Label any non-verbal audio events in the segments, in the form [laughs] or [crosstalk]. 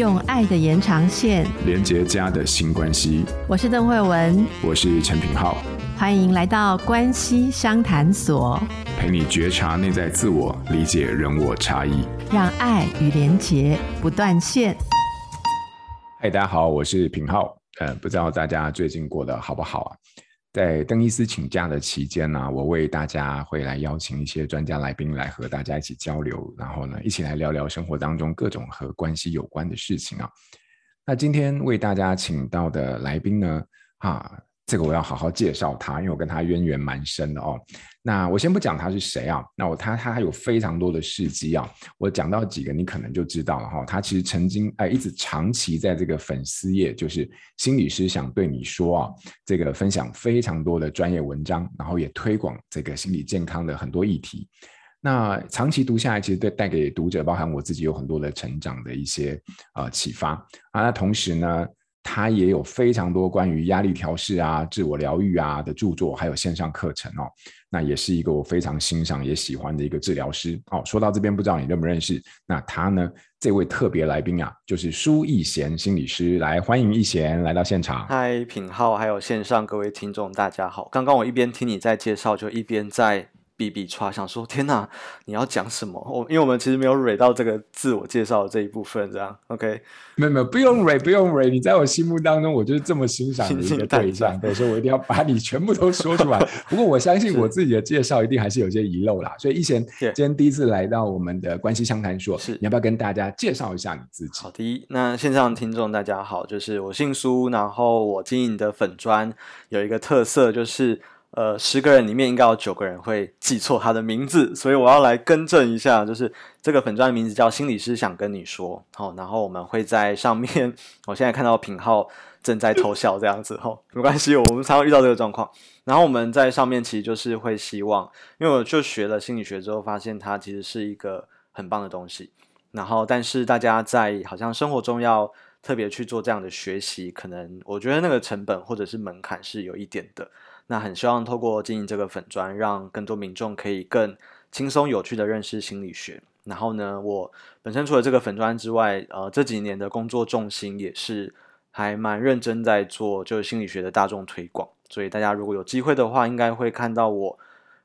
用爱的延长线连接家的新关系。我是邓惠文，我是陈品浩，欢迎来到关系商谈所，陪你觉察内在自我，理解人我差异，让爱与连结不断线。嗨，大家好，我是品浩。呃，不知道大家最近过得好不好啊？在邓医师请假的期间呢，我为大家会来邀请一些专家来宾来和大家一起交流，然后呢，一起来聊聊生活当中各种和关系有关的事情啊。那今天为大家请到的来宾呢，啊。这个我要好好介绍他，因为我跟他渊源蛮深的哦。那我先不讲他是谁啊，那我他他还有非常多的事迹啊。我讲到几个，你可能就知道了哈、他其实曾经哎一直长期在这个粉丝页，就是心理师想对你说啊，这个分享非常多的专业文章，然后也推广这个心理健康的很多议题。那长期读下来，其实对带给读者，包含我自己有很多的成长的一些呃启发啊。那同时呢，他也有非常多关于压力调试啊、自我疗愈啊的著作，还有线上课程哦。那也是一个我非常欣赏也喜欢的一个治疗师哦。说到这边，不知道你认不认识？那他呢？这位特别来宾啊，就是苏逸贤心理师。来，欢迎逸贤来到现场。嗨，品浩，还有线上各位听众，大家好。刚刚我一边听你在介绍，就一边在。比比剉，想说天哪，你要讲什么？我因为我们其实没有蕊到这个自我介绍的这一部分，这样 OK？没有没有，不用蕊，不用蕊。你在我心目当中，我就是这么欣赏的一个对象，对，所以我一定要把你全部都说出来。[laughs] 不过我相信我自己的介绍一定还是有些遗漏啦。所以一贤今天第一次来到我们的关系相谈所，是你要不要跟大家介绍一下你自己？好的，那线上听众大家好，就是我姓苏，然后我经营的粉砖有一个特色就是。呃，十个人里面应该有九个人会记错他的名字，所以我要来更正一下，就是这个粉砖的名字叫心理师想跟你说，好，然后我们会在上面，[laughs] 我现在看到品号正在偷笑这样子，吼，没关系，我们常常遇到这个状况，然后我们在上面其实就是会希望，因为我就学了心理学之后，发现它其实是一个很棒的东西，然后但是大家在好像生活中要特别去做这样的学习，可能我觉得那个成本或者是门槛是有一点的。那很希望透过经营这个粉砖，让更多民众可以更轻松有趣的认识心理学。然后呢，我本身除了这个粉砖之外，呃，这几年的工作重心也是还蛮认真在做，就是心理学的大众推广。所以大家如果有机会的话，应该会看到我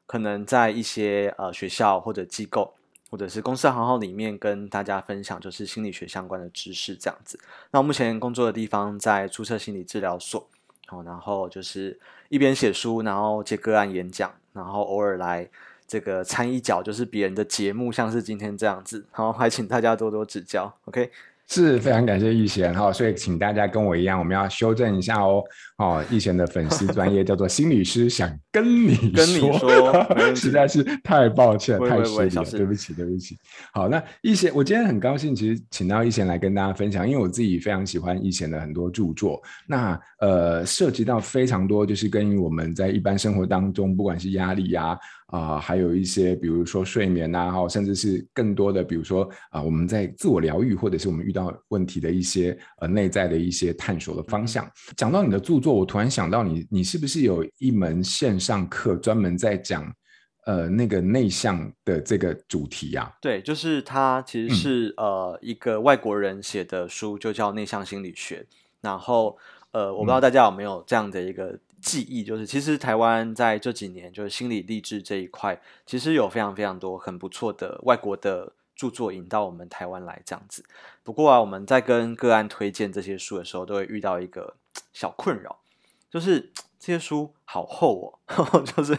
可能在一些呃学校或者机构，或者是公司行号里面跟大家分享，就是心理学相关的知识这样子。那我目前工作的地方在注册心理治疗所。好，然后就是一边写书，然后接个案演讲，然后偶尔来这个参一脚，就是别人的节目，像是今天这样子。好，还请大家多多指教。OK。是非常感谢奕贤哈，所以请大家跟我一样，我们要修正一下哦。哦，奕贤的粉丝专业叫做心理师想跟你说，[laughs] 跟你说，实在是太抱歉，太失礼了，对不起，对不起。好，那奕贤，我今天很高兴，其实请到奕贤来跟大家分享，因为我自己非常喜欢奕贤的很多著作。那呃，涉及到非常多，就是跟我们在一般生活当中，不管是压力呀、啊。啊、呃，还有一些，比如说睡眠呐、啊，甚至是更多的，比如说啊、呃，我们在自我疗愈，或者是我们遇到问题的一些呃内在的一些探索的方向。讲到你的著作，我突然想到你，你是不是有一门线上课专门在讲呃那个内向的这个主题呀、啊？对，就是它其实是、嗯、呃一个外国人写的书，就叫《内向心理学》。然后呃，我不知道大家有没有这样的一个。记忆就是，其实台湾在这几年就是心理励志这一块，其实有非常非常多很不错的外国的著作引到我们台湾来这样子。不过啊，我们在跟个案推荐这些书的时候，都会遇到一个小困扰，就是。这些书好厚哦，[laughs] 就是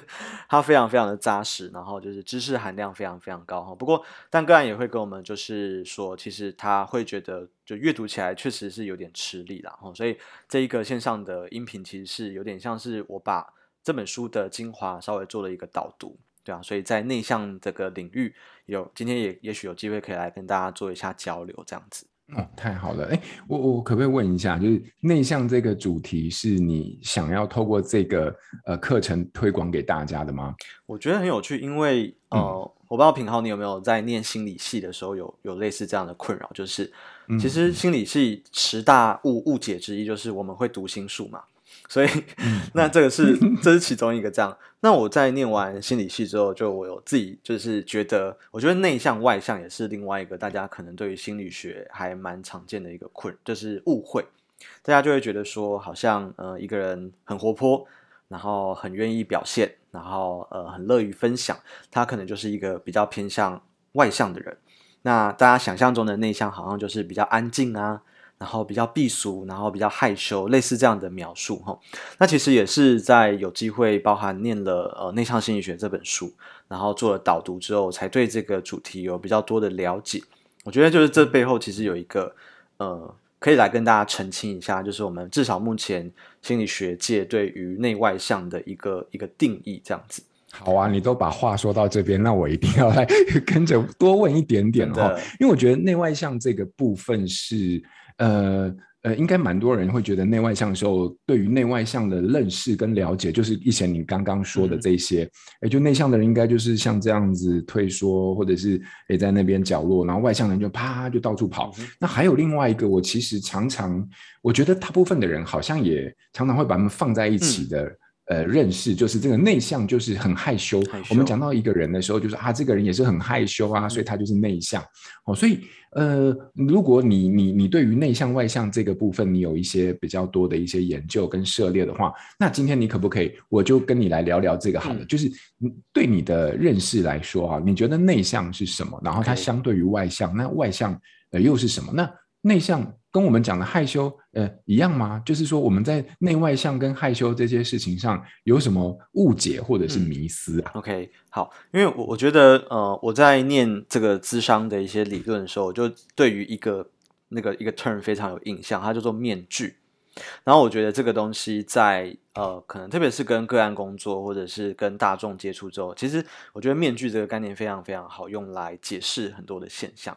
它非常非常的扎实，然后就是知识含量非常非常高哈。不过，但个案也会跟我们就是说，其实他会觉得就阅读起来确实是有点吃力啦。哈。所以这一个线上的音频其实是有点像是我把这本书的精华稍微做了一个导读，对啊。所以在内向这个领域有今天也也许有机会可以来跟大家做一下交流，这样子。哦，太好了！哎，我我可不可以问一下，就是内向这个主题是你想要透过这个呃课程推广给大家的吗？我觉得很有趣，因为呃，嗯、我不知道品浩你有没有在念心理系的时候有有类似这样的困扰，就是其实心理系十大误误解之一就是我们会读心术嘛，所以，[laughs] 那这个是这是其中一个这样。那我在念完心理系之后，就我有自己就是觉得，我觉得内向外向也是另外一个大家可能对于心理学还蛮常见的一个困，就是误会。大家就会觉得说，好像呃一个人很活泼，然后很愿意表现，然后呃很乐于分享，他可能就是一个比较偏向外向的人。那大家想象中的内向，好像就是比较安静啊。然后比较避俗，然后比较害羞，类似这样的描述哈。那其实也是在有机会，包含念了呃《内向心理学》这本书，然后做了导读之后，才对这个主题有比较多的了解。我觉得就是这背后其实有一个呃，可以来跟大家澄清一下，就是我们至少目前心理学界对于内外向的一个一个定义这样子。好啊，你都把话说到这边，那我一定要来 [laughs] 跟着多问一点点哈，因为我觉得内外向这个部分是。呃呃，应该蛮多人会觉得内外向的时候，对于内外向的认识跟了解，就是以前你刚刚说的这些，哎、嗯，就内向的人应该就是像这样子退缩，或者是诶在那边角落，然后外向的人就啪就到处跑。嗯、那还有另外一个，我其实常常我觉得大部分的人好像也常常会把他们放在一起的。嗯呃，认识就是这个内向，就是很害羞。害羞。我们讲到一个人的时候，就是啊，这个人也是很害羞啊，所以他就是内向。哦，所以呃，如果你你你对于内向外向这个部分，你有一些比较多的一些研究跟涉猎的话，那今天你可不可以，我就跟你来聊聊这个好了。嗯、就是对你的认识来说啊，你觉得内向是什么？然后它相对于外向，那外向呃又是什么？那内向。跟我们讲的害羞，呃，一样吗？就是说我们在内外向跟害羞这些事情上有什么误解或者是迷思啊？嗯，OK，好，因为我我觉得，呃，我在念这个智商的一些理论的时候，我就对于一个那个一个 term 非常有印象，它叫做面具。然后我觉得这个东西在呃，可能特别是跟个案工作或者是跟大众接触之后，其实我觉得面具这个概念非常非常好用来解释很多的现象。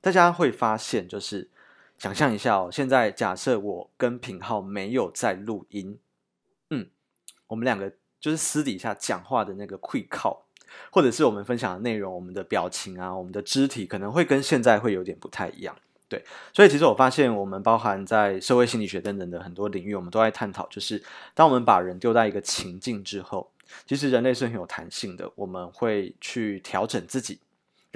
大家会发现就是。想象一下哦，现在假设我跟品浩没有在录音，嗯，我们两个就是私底下讲话的那个会靠，或者是我们分享的内容，我们的表情啊，我们的肢体可能会跟现在会有点不太一样，对。所以其实我发现，我们包含在社会心理学等等的很多领域，我们都在探讨，就是当我们把人丢在一个情境之后，其实人类是很有弹性的，我们会去调整自己。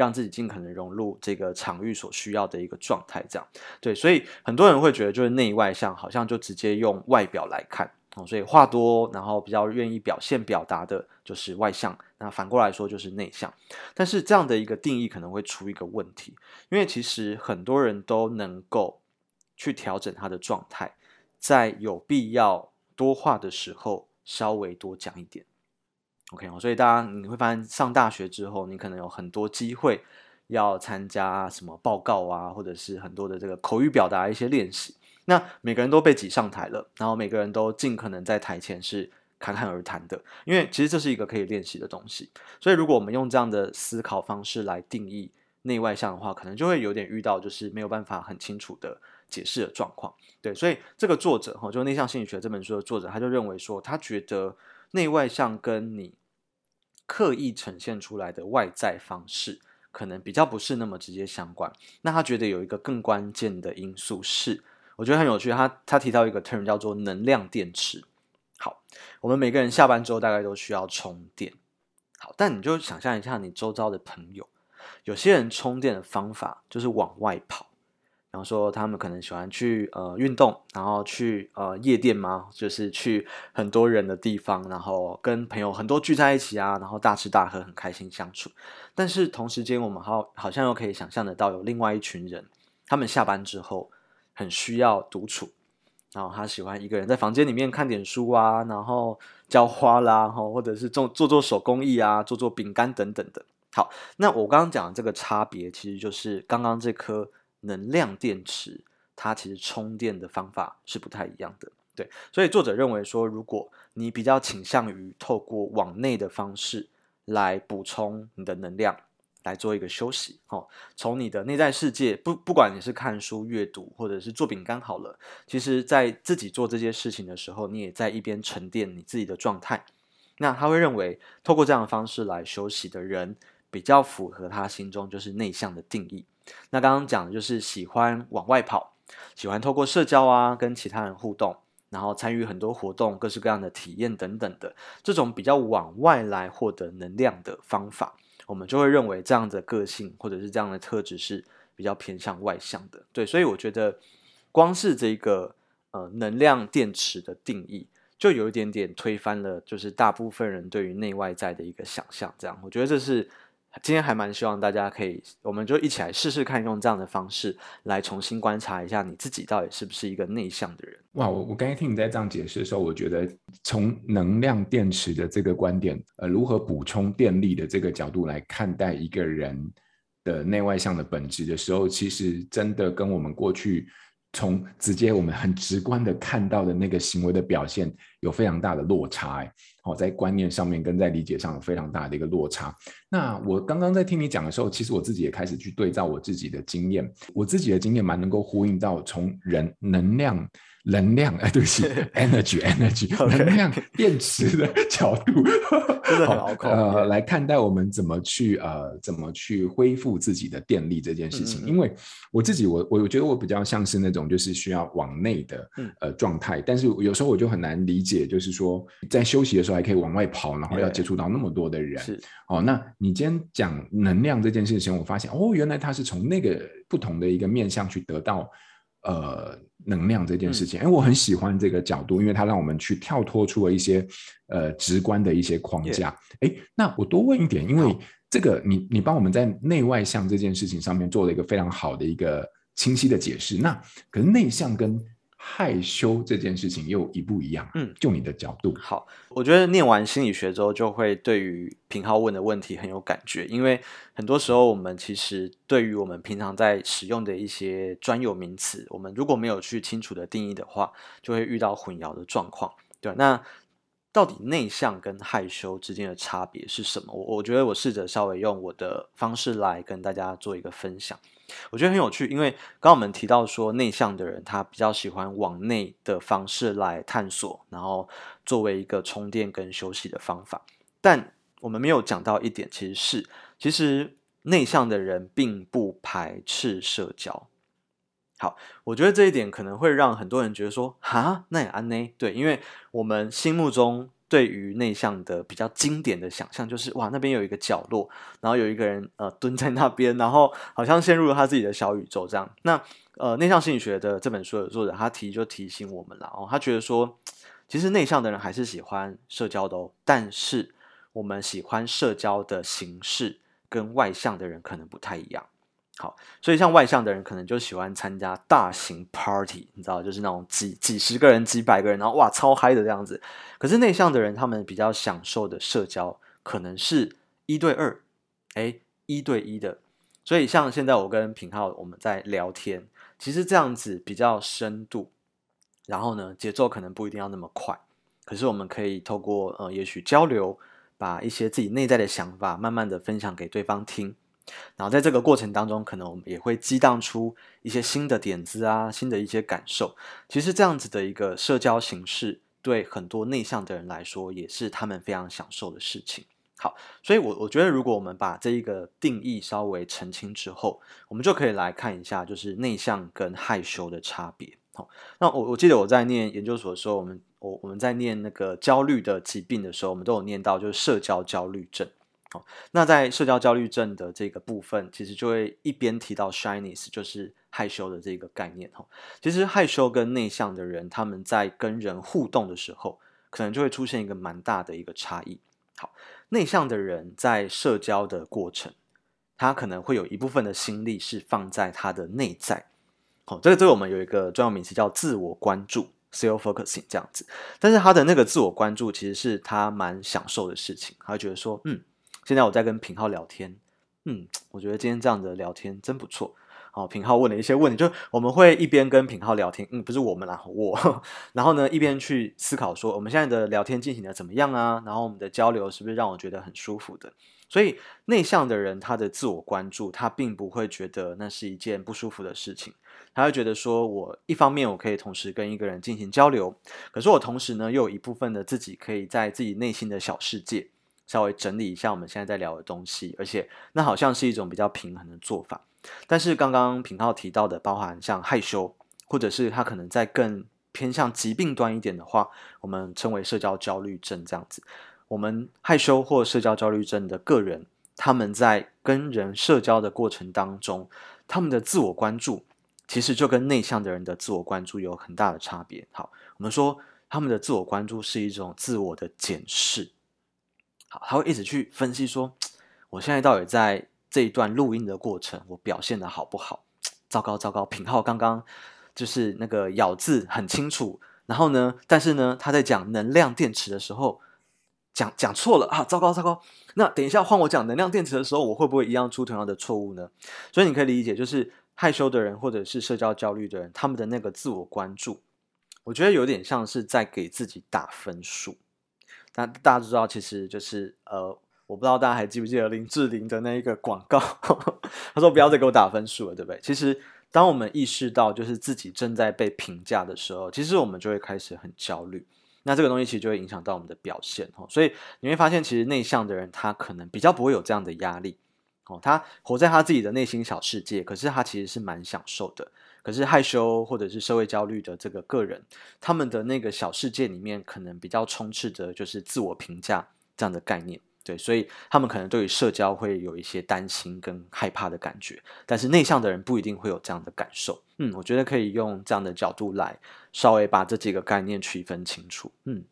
让自己尽可能融入这个场域所需要的一个状态，这样对，所以很多人会觉得就是内外向，好像就直接用外表来看哦，所以话多，然后比较愿意表现表达的，就是外向。那反过来说就是内向，但是这样的一个定义可能会出一个问题，因为其实很多人都能够去调整他的状态，在有必要多话的时候稍微多讲一点。OK，所以大家你会发现，上大学之后，你可能有很多机会要参加什么报告啊，或者是很多的这个口语表达一些练习。那每个人都被挤上台了，然后每个人都尽可能在台前是侃侃而谈的，因为其实这是一个可以练习的东西。所以如果我们用这样的思考方式来定义内外向的话，可能就会有点遇到就是没有办法很清楚的解释的状况。对，所以这个作者哈，就《内向心理学》这本书的作者，他就认为说，他觉得内外向跟你刻意呈现出来的外在方式，可能比较不是那么直接相关。那他觉得有一个更关键的因素是，我觉得很有趣。他他提到一个 term 叫做能量电池。好，我们每个人下班之后大概都需要充电。好，但你就想象一下，你周遭的朋友，有些人充电的方法就是往外跑。然后说他们可能喜欢去呃运动，然后去呃夜店嘛，就是去很多人的地方，然后跟朋友很多聚在一起啊，然后大吃大喝，很开心相处。但是同时间，我们好好像又可以想象得到，有另外一群人，他们下班之后很需要独处，然后他喜欢一个人在房间里面看点书啊，然后浇花啦，或者是做做做手工艺啊，做做饼干等等的。好，那我刚刚讲的这个差别，其实就是刚刚这颗。能量电池，它其实充电的方法是不太一样的，对，所以作者认为说，如果你比较倾向于透过往内的方式来补充你的能量，来做一个休息，哦，从你的内在世界，不不管你是看书、阅读，或者是做饼干好了，其实在自己做这些事情的时候，你也在一边沉淀你自己的状态。那他会认为，透过这样的方式来休息的人，比较符合他心中就是内向的定义。那刚刚讲的就是喜欢往外跑，喜欢透过社交啊跟其他人互动，然后参与很多活动，各式各样的体验等等的这种比较往外来获得能量的方法，我们就会认为这样的个性或者是这样的特质是比较偏向外向的。对，所以我觉得光是这个呃能量电池的定义，就有一点点推翻了，就是大部分人对于内外在的一个想象。这样，我觉得这是。今天还蛮希望大家可以，我们就一起来试试看，用这样的方式来重新观察一下你自己到底是不是一个内向的人。哇，我我刚才听你在这样解释的时候，我觉得从能量电池的这个观点，呃，如何补充电力的这个角度来看待一个人的内外向的本质的时候，其实真的跟我们过去。从直接我们很直观的看到的那个行为的表现有非常大的落差，我，在观念上面跟在理解上有非常大的一个落差。那我刚刚在听你讲的时候，其实我自己也开始去对照我自己的经验，我自己的经验蛮能够呼应到从人能量。能量，[laughs] 哎，对不起，[laughs] energy，energy，[laughs] 能量电池的角度，真的很拗口。呃，来看待我们怎么去呃，怎么去恢复自己的电力这件事情。嗯嗯，因为我自己，我我我觉得我比较像是那种就是需要往内的呃状态，嗯、但是有时候我就很难理解，就是说在休息的时候还可以往外跑，然后要接触到那么多的人。是哦，那你今天讲能量这件事情，我发现哦，原来他是从那个不同的一个面向去得到。呃，能量这件事情，哎、嗯，我很喜欢这个角度，因为它让我们去跳脱出了一些呃直观的一些框架。哎那我多问一点，因为这个你你帮我们在内外向这件事情上面做了一个非常好的一个清晰的解释。那可是内向跟害羞这件事情又一不一样？嗯，就你的角度。好，我觉得念完心理学之后，就会对于平浩问的问题很有感觉，因为很多时候我们其实对于我们平常在使用的一些专有名词，我们如果没有去清楚的定义的话，就会遇到混淆的状况。对，那到底内向跟害羞之间的差别是什么？我我觉得我试着稍微用我的方式来跟大家做一个分享。我觉得很有趣，因为刚刚我们提到说，内向的人他比较喜欢往内的方式来探索，然后作为一个充电跟休息的方法。但我们没有讲到一点，其实是其实内向的人并不排斥社交。好，我觉得这一点可能会让很多人觉得说，哈，那也安呢？对，因为我们心目中。对于内向的比较经典的想象就是哇，那边有一个角落，然后有一个人呃蹲在那边，然后好像陷入了他自己的小宇宙这样。那呃内向心理学的这本书的作者他提就提醒我们了哦，他觉得说其实内向的人还是喜欢社交的哦，但是我们喜欢社交的形式跟外向的人可能不太一样。好，所以像外向的人可能就喜欢参加大型 party，你知道，就是那种几几十个人、几百个人，然后哇超嗨的这样子。可是内向的人，他们比较享受的社交可能是一对二，哎，一对一的。所以像现在我跟品浩我们在聊天，其实这样子比较深度，然后呢节奏可能不一定要那么快，可是我们可以透过呃也许交流，把一些自己内在的想法慢慢的分享给对方听。然后在这个过程当中，可能我们也会激荡出一些新的点子啊，新的一些感受。其实这样子的一个社交形式，对很多内向的人来说，也是他们非常享受的事情。好，所以我我觉得，如果我们把这一个定义稍微澄清之后，我们就可以来看一下，就是内向跟害羞的差别。好，那我我记得我在念研究所的时候，我们我我们在念那个焦虑的疾病的时候，我们都有念到，就是社交焦虑症。好，那在社交焦虑症的这个部分，其实就会一边提到 shyness，就是害羞的这个概念。哈，其实害羞跟内向的人，他们在跟人互动的时候，可能就会出现一个蛮大的一个差异。好，内向的人在社交的过程，他可能会有一部分的心力是放在他的内在。好，这个对我们有一个专有名词叫自我关注 （self-focusing） 这样子。但是他的那个自我关注，其实是他蛮享受的事情。他会觉得说，嗯。现在我在跟品浩聊天，嗯，我觉得今天这样的聊天真不错。好，品浩问了一些问题，就我们会一边跟品浩聊天，嗯，不是我们啦，我，[laughs] 然后呢一边去思考说我们现在的聊天进行的怎么样啊？然后我们的交流是不是让我觉得很舒服的？所以内向的人他的自我关注，他并不会觉得那是一件不舒服的事情，他会觉得说我一方面我可以同时跟一个人进行交流，可是我同时呢又有一部分的自己可以在自己内心的小世界。稍微整理一下我们现在在聊的东西，而且那好像是一种比较平衡的做法。但是刚刚品皓提到的，包含像害羞，或者是他可能在更偏向疾病端一点的话，我们称为社交焦虑症这样子。我们害羞或社交焦虑症的个人，他们在跟人社交的过程当中，他们的自我关注其实就跟内向的人的自我关注有很大的差别。好，我们说他们的自我关注是一种自我的检视。好，他会一直去分析说，我现在到底在这一段录音的过程，我表现的好不好？糟糕，糟糕，[laughs] 品浩刚刚就是那个咬字很清楚，然后呢，但是呢，他在讲能量电池的时候。讲讲错了啊！糟糕糟糕！那等一下换我讲能量电池的时候，我会不会一样出同样的错误呢？所以你可以理解，就是害羞的人或者是社交焦虑的人，他们的那个自我关注，我觉得有点像是在给自己打分数。那大家知道，其实就是呃，我不知道大家还记不记得林志玲的那一个广告，[laughs] 他说不要再给我打分数了，对不对？其实当我们意识到就是自己正在被评价的时候，其实我们就会开始很焦虑。那这个东西其实就会影响到我们的表现哦，所以你会发现，其实内向的人他可能比较不会有这样的压力哦，他活在他自己的内心小世界，可是他其实是蛮享受的。可是害羞或者是社会焦虑的这个个人，他们的那个小世界里面可能比较充斥着就是自我评价这样的概念。对，所以他们可能对于社交会有一些担心跟害怕的感觉，但是内向的人不一定会有这样的感受。嗯，我觉得可以用这样的角度来稍微把这几个概念区分清楚。嗯，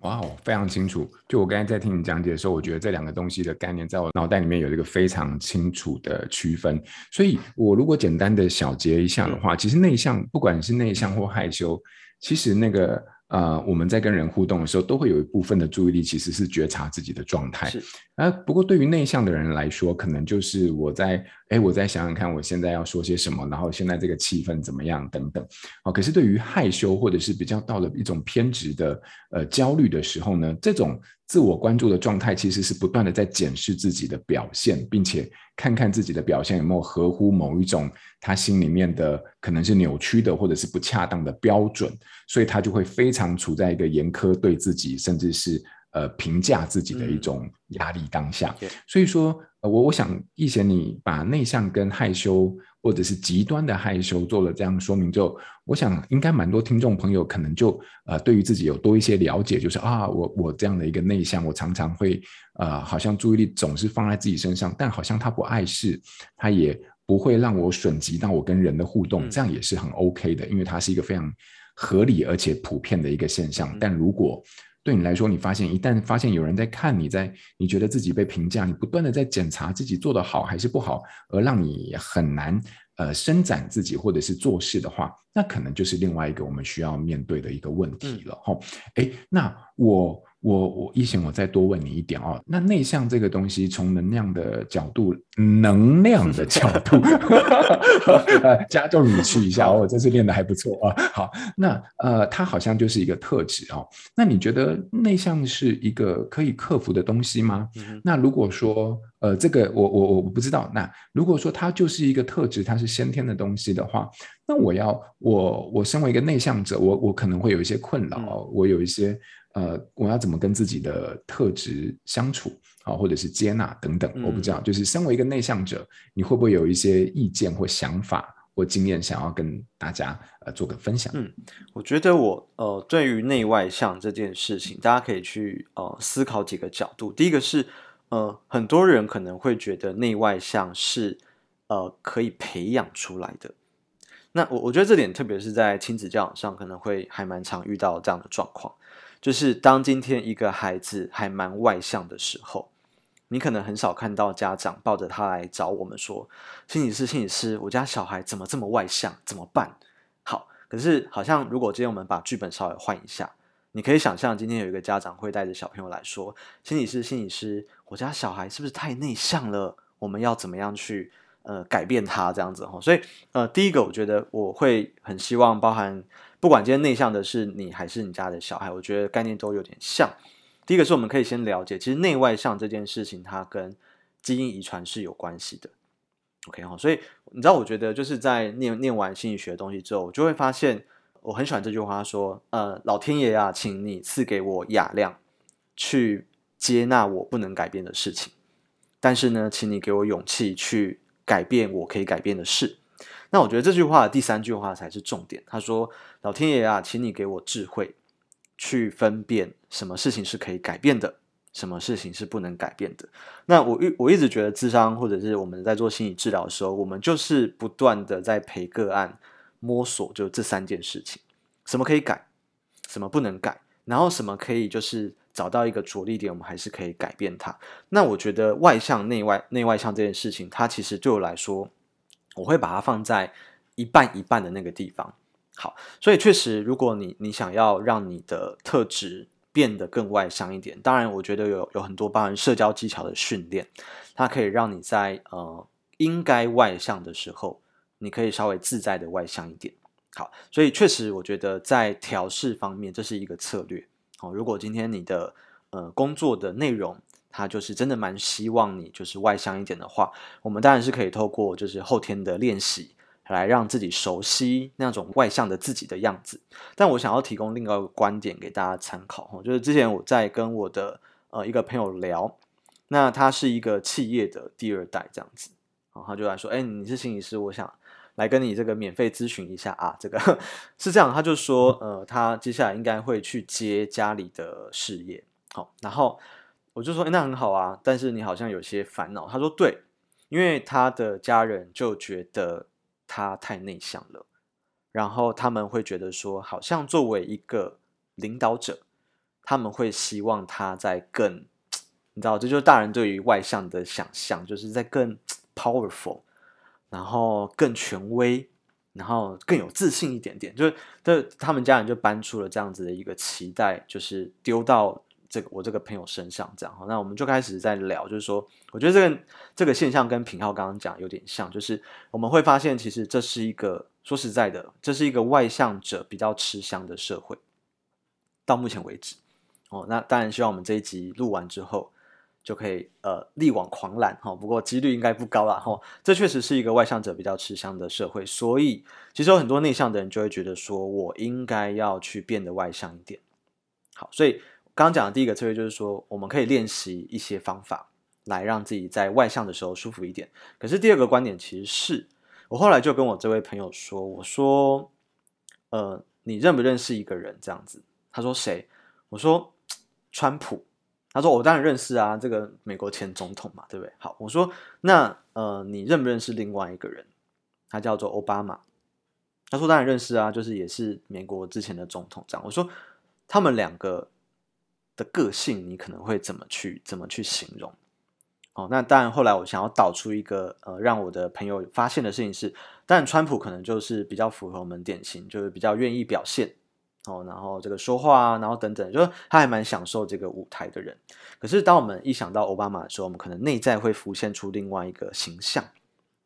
哇哦，非常清楚。就我刚才在听你讲解的时候，我觉得这两个东西的概念在我脑袋里面有一个非常清楚的区分。所以我如果简单的小结一下的话，其实内向，不管是内向或害羞，其实那个。呃，我们在跟人互动的时候，都会有一部分的注意力其实是觉察自己的状态。是，呃，不过对于内向的人来说，可能就是我在，哎，我在想想看，我现在要说些什么，然后现在这个气氛怎么样等等。哦，可是对于害羞或者是比较到了一种偏执的呃焦虑的时候呢，这种自我关注的状态其实是不断的在检视自己的表现，并且看看自己的表现有没有合乎某一种他心里面的可能是扭曲的或者是不恰当的标准，所以他就会非常处在一个严苛对自己，甚至是呃评价自己的一种压力当下。嗯、所以说，呃、我我想易贤你把内向跟害羞。或者是极端的害羞，做了这样说明之后，我想应该蛮多听众朋友可能就呃对于自己有多一些了解，就是啊，我我这样的一个内向，我常常会呃好像注意力总是放在自己身上，但好像他不碍事，他也不会让我损及到我跟人的互动，这样也是很 OK 的，因为它是一个非常合理而且普遍的一个现象。但如果对你来说，你发现一旦发现有人在看你在，你觉得自己被评价，你不断的在检查自己做的好还是不好，而让你很难呃伸展自己或者是做事的话，那可能就是另外一个我们需要面对的一个问题了。吼、嗯，哎，那我。我我一贤，我再多问你一点哦。那内向这个东西，从能量的角度，能量的角度，[laughs] 加重语气一下哦。这次练的还不错啊。好，那呃，它好像就是一个特质哦。那你觉得内向是一个可以克服的东西吗？嗯、那如果说呃，这个我我我不知道。那如果说它就是一个特质，它是先天的东西的话，那我要我我身为一个内向者，我我可能会有一些困扰，嗯、我有一些。呃，我要怎么跟自己的特质相处啊，或者是接纳等等，我不知道。就是身为一个内向者，你会不会有一些意见或想法或经验，想要跟大家呃做个分享？嗯，我觉得我呃，对于内外向这件事情，大家可以去呃思考几个角度。第一个是呃，很多人可能会觉得内外向是呃可以培养出来的。那我我觉得这点，特别是在亲子教养上，可能会还蛮常遇到这样的状况。就是当今天一个孩子还蛮外向的时候，你可能很少看到家长抱着他来找我们说：“心理师，心理师，我家小孩怎么这么外向？怎么办？”好，可是好像如果今天我们把剧本稍微换一下，你可以想象今天有一个家长会带着小朋友来说：“心理师，心理师，我家小孩是不是太内向了？我们要怎么样去呃改变他这样子？”哈，所以呃，第一个我觉得我会很希望包含。不管今天内向的是你还是你家的小孩，我觉得概念都有点像。第一个是我们可以先了解，其实内外向这件事情，它跟基因遗传是有关系的。OK 哈，所以你知道，我觉得就是在念念完心理学的东西之后，我就会发现，我很喜欢这句话说：呃，老天爷啊，请你赐给我雅量，去接纳我不能改变的事情，但是呢，请你给我勇气去改变我可以改变的事。那我觉得这句话第三句话才是重点。他说：“老天爷啊，请你给我智慧，去分辨什么事情是可以改变的，什么事情是不能改变的。”那我一我一直觉得，智商或者是我们在做心理治疗的时候，我们就是不断的在陪个案摸索，就这三件事情：什么可以改，什么不能改，然后什么可以就是。找到一个着力点，我们还是可以改变它。那我觉得外向内外内外向这件事情，它其实对我来说，我会把它放在一半一半的那个地方。好，所以确实，如果你你想要让你的特质变得更外向一点，当然，我觉得有有很多包含社交技巧的训练，它可以让你在呃应该外向的时候，你可以稍微自在的外向一点。好，所以确实，我觉得在调试方面，这是一个策略。好，如果今天你的呃工作的内容，它就是真的蛮希望你就是外向一点的话，我们当然是可以透过就是后天的练习来让自己熟悉那种外向的自己的样子。但我想要提供另外一个观点给大家参考，哈就是之前我在跟我的呃一个朋友聊，那他是一个企业的第二代这样子，然后他就来说，哎，你是心理师，我想。来跟你这个免费咨询一下啊，这个是这样，他就说，呃，他接下来应该会去接家里的事业，好，然后我就说，诶，那很好啊，但是你好像有些烦恼。他说，对，因为他的家人就觉得他太内向了，然后他们会觉得说，好像作为一个领导者，他们会希望他在更，你知道，这就是大人对于外向的想象，就是在更 powerful。然后更权威，然后更有自信一点点，就是这他们家人就搬出了这样子的一个期待，就是丢到这个我这个朋友身上，这样。那我们就开始在聊，就是说，我觉得这个这个现象跟品浩刚刚讲有点像，就是我们会发现，其实这是一个说实在的，这是一个外向者比较吃香的社会。到目前为止，哦，那当然希望我们这一集录完之后。就可以呃力挽狂澜哈，不过几率应该不高了哈。这确实是一个外向者比较吃香的社会，所以其实有很多内向的人就会觉得说，我应该要去变得外向一点。好，所以刚刚讲的第一个策略就是说，我们可以练习一些方法来让自己在外向的时候舒服一点。可是第二个观点其实是我后来就跟我这位朋友说，我说，呃，你认不认识一个人这样子？他说谁？我说 [tsk] 川普。他说：“我当然认识啊，这个美国前总统嘛，对不对？”好，我说：“那呃，你认不认识另外一个人？他叫做奥巴马。”他说：“当然认识啊，就是也是美国之前的总统这样。”我说：“他们两个的个性，你可能会怎么去怎么去形容？”哦，那当然，后来我想要导出一个呃，让我的朋友发现的事情是，当然川普可能就是比较符合我们典型，就是比较愿意表现。哦，然后这个说话啊，然后等等，就是他还蛮享受这个舞台的人。可是当我们一想到奥巴马的时候，我们可能内在会浮现出另外一个形象。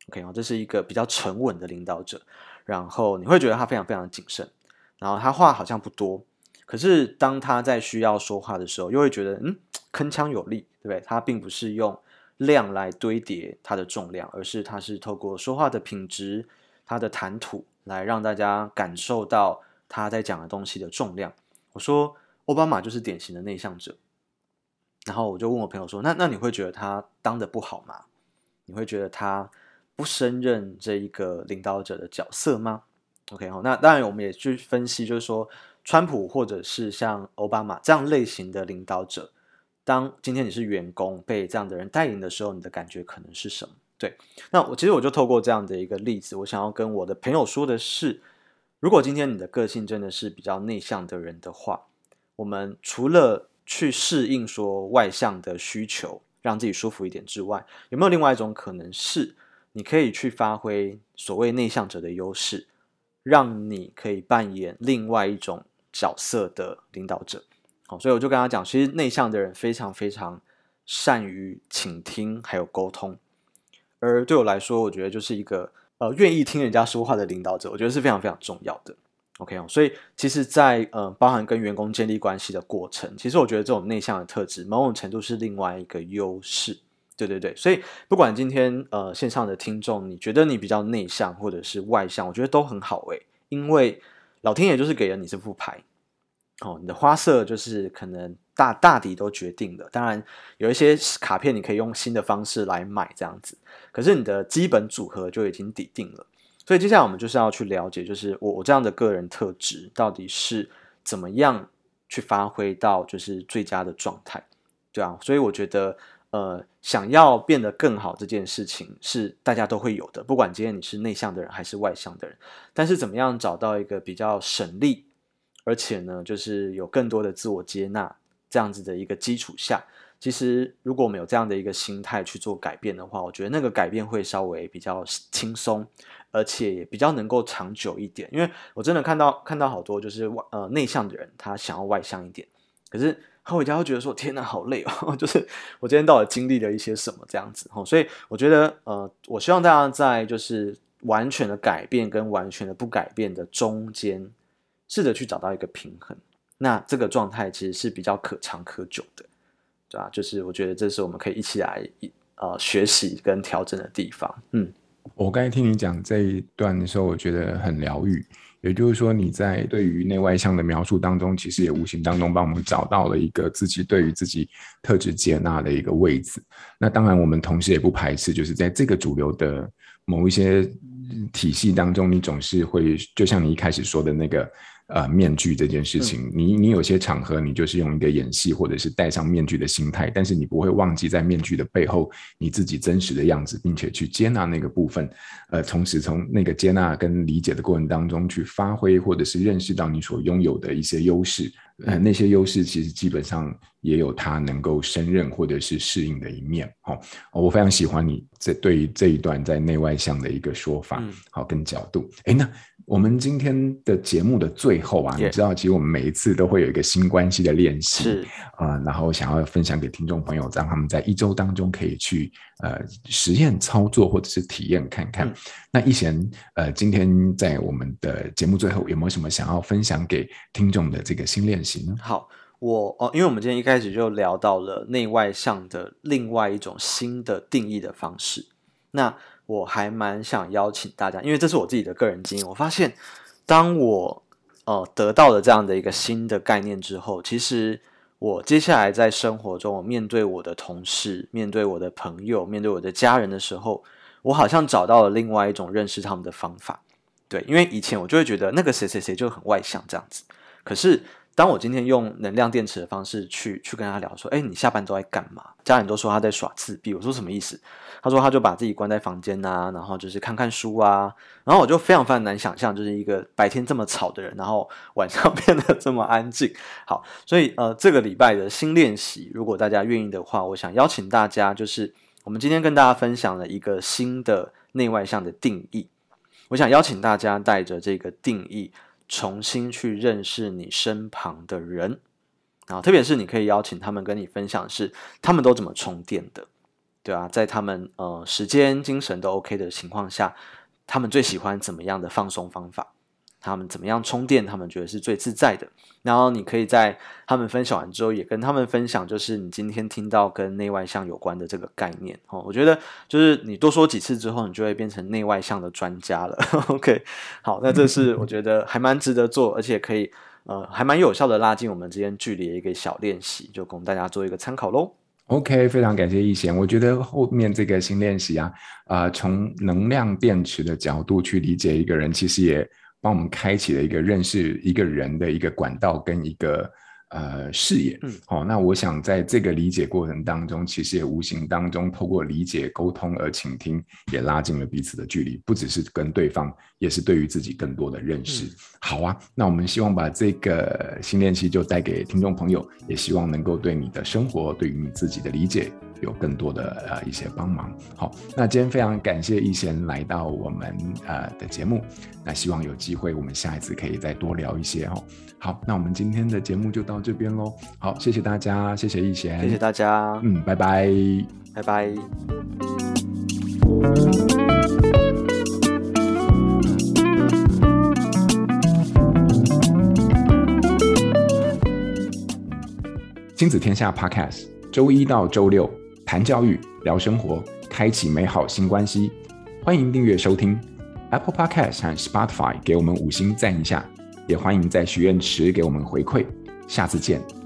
OK 啊，这是一个比较沉稳的领导者，然后你会觉得他非常非常谨慎，然后他话好像不多，可是当他在需要说话的时候，又会觉得嗯，铿锵有力，对不对？他并不是用量来堆叠他的重量，而是他是透过说话的品质、他的谈吐来让大家感受到。他在讲的东西的重量，我说奥巴马就是典型的内向者，然后我就问我朋友说，那那你会觉得他当的不好吗？你会觉得他不胜任这一个领导者的角色吗？OK 好，那当然我们也去分析，就是说川普或者是像奥巴马这样类型的领导者，当今天你是员工被这样的人带领的时候，你的感觉可能是什么？对，那我其实我就透过这样的一个例子，我想要跟我的朋友说的是。如果今天你的个性真的是比较内向的人的话，我们除了去适应说外向的需求，让自己舒服一点之外，有没有另外一种可能是，你可以去发挥所谓内向者的优势，让你可以扮演另外一种角色的领导者？好，所以我就跟他讲，其实内向的人非常非常善于倾听还有沟通，而对我来说，我觉得就是一个。呃，愿意听人家说话的领导者，我觉得是非常非常重要的。OK 哦，所以其实在，在呃，包含跟员工建立关系的过程，其实我觉得这种内向的特质，某种程度是另外一个优势。对对对，所以不管今天呃线上的听众，你觉得你比较内向或者是外向，我觉得都很好诶，因为老天爷就是给了你这副牌。哦，你的花色就是可能大大抵都决定了，当然有一些卡片你可以用新的方式来买这样子，可是你的基本组合就已经底定了。所以接下来我们就是要去了解，就是我我这样的个人特质到底是怎么样去发挥到就是最佳的状态，对啊，所以我觉得呃，想要变得更好这件事情是大家都会有的，不管今天你是内向的人还是外向的人，但是怎么样找到一个比较省力，而且呢，就是有更多的自我接纳这样子的一个基础下。其实，如果我们有这样的一个心态去做改变的话，我觉得那个改变会稍微比较轻松，而且也比较能够长久一点。因为我真的看到看到好多就是外呃内向的人，他想要外向一点，可是他回家会觉得说：“天哪，好累哦！” [laughs] 就是我今天到底经历了一些什么这样子。所以我觉得呃，我希望大家在就是完全的改变跟完全的不改变的中间，试着去找到一个平衡。那这个状态其实是比较可长可久的。对吧？就是我觉得这是我们可以一起来呃学习跟调整的地方。嗯，我刚才听你讲这一段的时候，我觉得很疗愈。也就是说，你在对于内外向的描述当中，其实也无形当中帮我们找到了一个自己对于自己特质接纳的一个位置。那当然，我们同时也不排斥，就是在这个主流的某一些体系当中，你总是会，就像你一开始说的那个。呃，面具这件事情，嗯、你你有些场合，你就是用一个演戏或者是戴上面具的心态，但是你不会忘记在面具的背后你自己真实的样子，并且去接纳那个部分，呃，同时从那个接纳跟理解的过程当中去发挥，或者是认识到你所拥有的一些优势，呃，那些优势其实基本上也有他能够胜任或者是适应的一面。好、哦，我非常喜欢你这对于这一段在内外向的一个说法，好、嗯、跟角度，诶，那。我们今天的节目的最后啊.你知道，其实我们每一次都会有一个新关系的练习，是啊、呃，然后想要分享给听众朋友，让他们在一周当中可以去呃实验操作或者是体验看看。嗯、那一贤呃，今天在我们的节目最后有没有什么想要分享给听众的这个新练习呢？好，我哦，因为我们今天一开始就聊到了内外向的另外一种新的定义的方式，那。我还蛮想邀请大家，因为这是我自己的个人经验。我发现，当我呃得到了这样的一个新的概念之后，其实我接下来在生活中，我面对我的同事、面对我的朋友、面对我的家人的时候，我好像找到了另外一种认识他们的方法。对，因为以前我就会觉得那个谁谁谁就很外向这样子，可是。当我今天用能量电池的方式去去跟他聊说，哎，你下班都在干嘛？家人都说他在耍自闭，我说什么意思？他说他就把自己关在房间啊，然后就是看看书啊，然后我就非常非常难想象，就是一个白天这么吵的人，然后晚上变得这么安静。好，所以呃，这个礼拜的新练习，如果大家愿意的话，我想邀请大家，就是我们今天跟大家分享了一个新的内外向的定义，我想邀请大家带着这个定义。重新去认识你身旁的人，啊，特别是你可以邀请他们跟你分享是他们都怎么充电的，对啊，在他们呃时间精神都 OK 的情况下，他们最喜欢怎么样的放松方法？他们怎么样充电？他们觉得是最自在的。然后你可以在他们分享完之后，也跟他们分享，就是你今天听到跟内外向有关的这个概念。哦，我觉得就是你多说几次之后，你就会变成内外向的专家了。[laughs] OK，好，那这是我觉得还蛮值得做，而且可以呃还蛮有效的拉近我们之间距离的一个小练习，就供大家做一个参考喽。OK，非常感谢一贤。我觉得后面这个新练习啊，啊、呃，从能量电池的角度去理解一个人，其实也。帮我们开启了一个认识一个人的一个管道跟一个呃视野，嗯，好、哦，那我想在这个理解过程当中，其实也无形当中透过理解沟通而倾听，也拉近了彼此的距离，不只是跟对方，也是对于自己更多的认识。嗯、好啊，那我们希望把这个新练习就带给听众朋友，也希望能够对你的生活，对于你自己的理解。有更多的呃一些帮忙，好，那今天非常感谢一贤来到我们呃的节目，那希望有机会我们下一次可以再多聊一些哦。好，那我们今天的节目就到这边喽。好，谢谢大家，谢谢一贤，谢谢大家，嗯，拜拜，拜拜。亲子天下 Podcast，周一到周六。谈教育，聊生活，开启美好新关系。欢迎订阅收听 Apple Podcast 和 Spotify，给我们五星赞一下。也欢迎在许愿池给我们回馈。下次见。